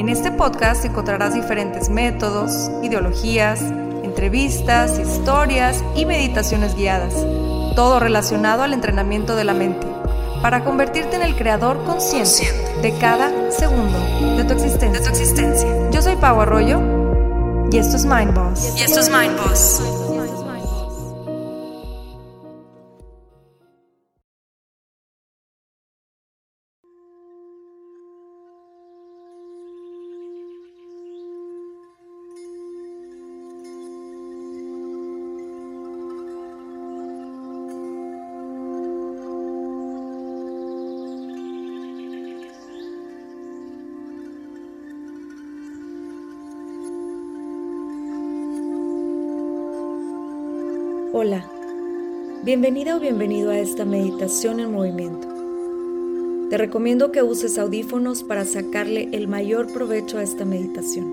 En este podcast encontrarás diferentes métodos, ideologías, entrevistas, historias y meditaciones guiadas, todo relacionado al entrenamiento de la mente, para convertirte en el creador consciente de cada segundo de tu existencia. Yo soy Pau Arroyo y esto es Mind Boss. Y esto es Mind Boss. Hola, bienvenida o bienvenido a esta meditación en movimiento. Te recomiendo que uses audífonos para sacarle el mayor provecho a esta meditación.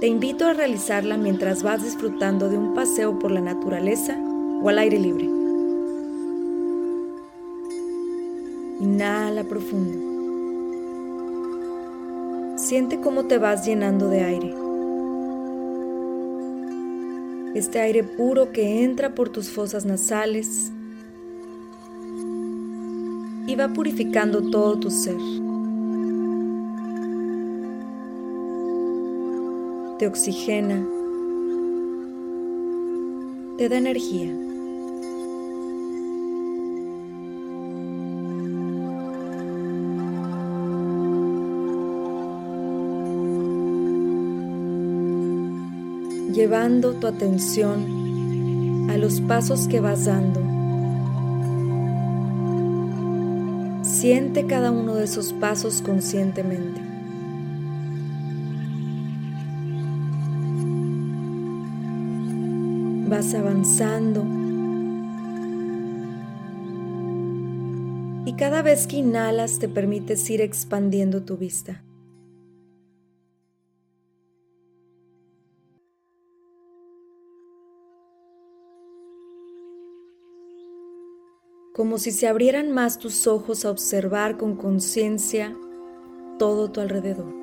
Te invito a realizarla mientras vas disfrutando de un paseo por la naturaleza o al aire libre. Inhala profundo. Siente cómo te vas llenando de aire este aire puro que entra por tus fosas nasales y va purificando todo tu ser. Te oxigena, te da energía. Llevando tu atención a los pasos que vas dando. Siente cada uno de esos pasos conscientemente. Vas avanzando y cada vez que inhalas te permites ir expandiendo tu vista. Como si se abrieran más tus ojos a observar con conciencia todo tu alrededor.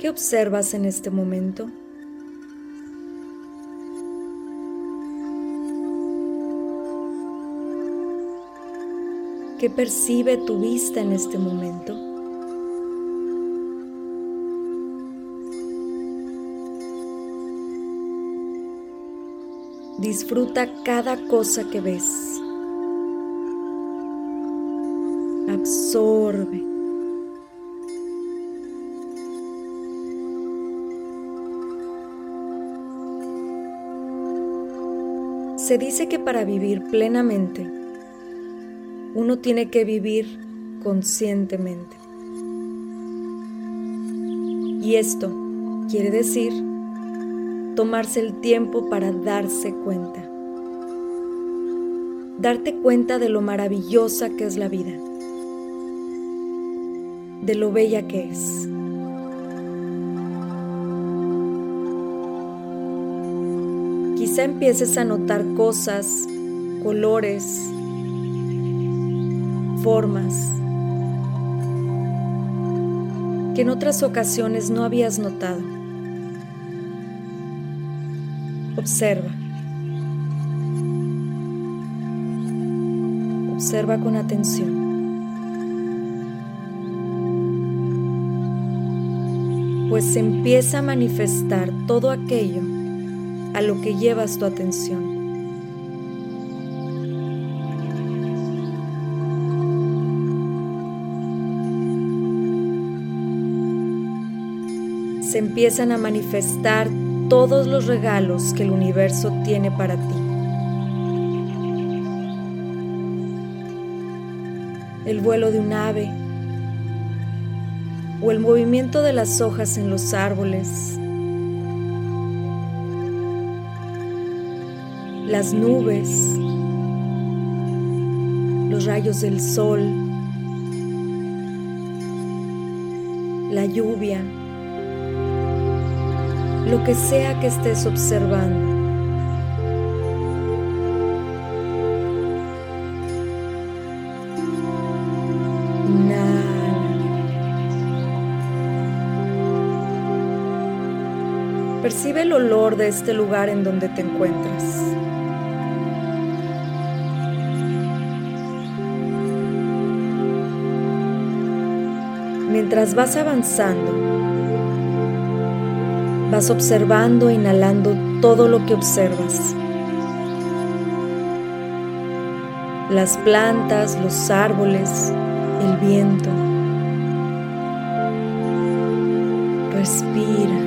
¿Qué observas en este momento? ¿Qué percibe tu vista en este momento? Disfruta cada cosa que ves. Absorbe. Se dice que para vivir plenamente, uno tiene que vivir conscientemente. Y esto quiere decir tomarse el tiempo para darse cuenta. Darte cuenta de lo maravillosa que es la vida, de lo bella que es. Quizá empieces a notar cosas, colores, formas que en otras ocasiones no habías notado. Observa. Observa con atención. Pues se empieza a manifestar todo aquello a lo que llevas tu atención. se empiezan a manifestar todos los regalos que el universo tiene para ti. el vuelo de un ave o el movimiento de las hojas en los árboles, las nubes, los rayos del sol, la lluvia, lo que sea que estés observando. Percibe el olor de este lugar en donde te encuentras. Mientras vas avanzando, vas observando e inhalando todo lo que observas. Las plantas, los árboles, el viento. Respira.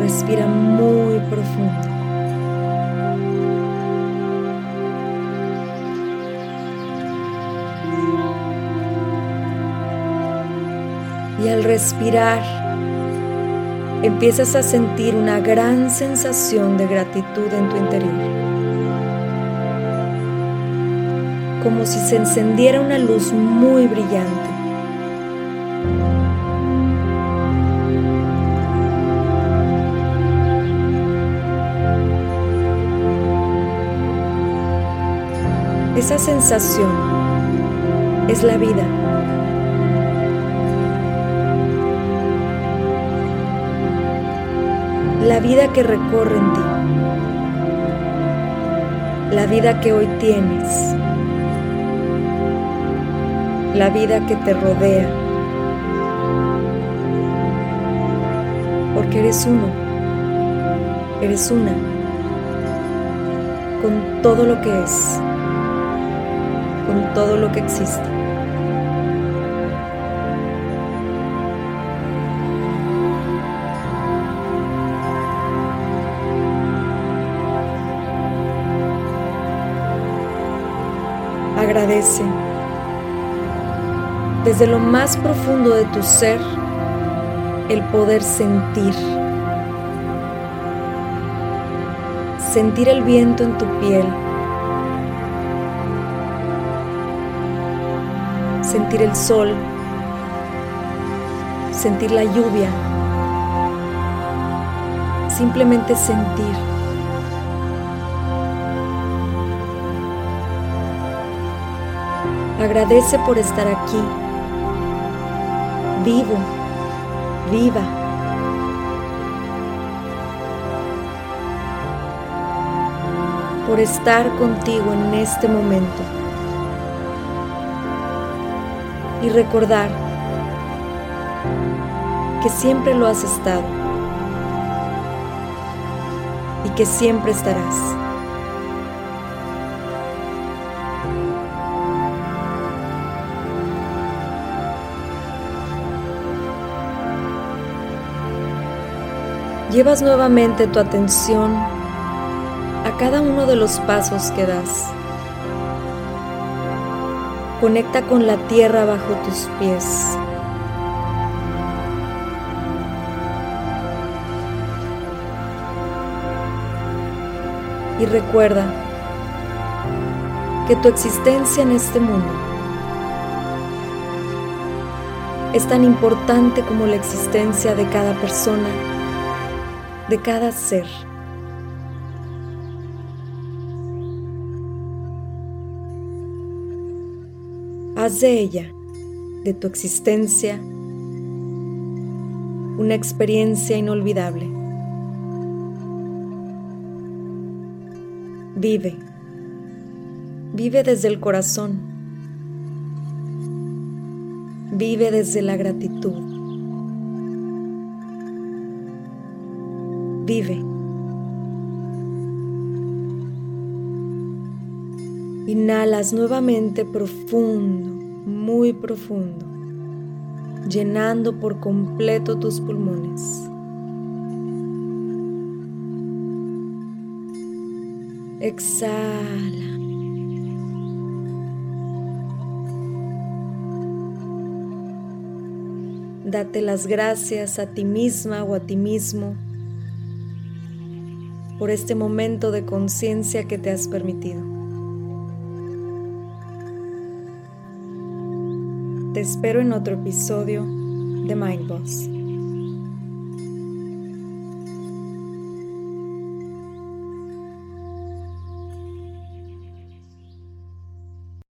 Respira muy profundo. Al respirar, empiezas a sentir una gran sensación de gratitud en tu interior. Como si se encendiera una luz muy brillante. Esa sensación es la vida. La vida que recorre en ti, la vida que hoy tienes, la vida que te rodea, porque eres uno, eres una, con todo lo que es, con todo lo que existe. Agradece desde lo más profundo de tu ser el poder sentir. Sentir el viento en tu piel. Sentir el sol. Sentir la lluvia. Simplemente sentir. Agradece por estar aquí, vivo, viva. Por estar contigo en este momento. Y recordar que siempre lo has estado y que siempre estarás. Llevas nuevamente tu atención a cada uno de los pasos que das. Conecta con la tierra bajo tus pies. Y recuerda que tu existencia en este mundo es tan importante como la existencia de cada persona de cada ser. Haz de ella, de tu existencia, una experiencia inolvidable. Vive, vive desde el corazón, vive desde la gratitud. vive. Inhalas nuevamente profundo, muy profundo, llenando por completo tus pulmones. Exhala. Date las gracias a ti misma o a ti mismo por este momento de conciencia que te has permitido. Te espero en otro episodio de Mind Boss.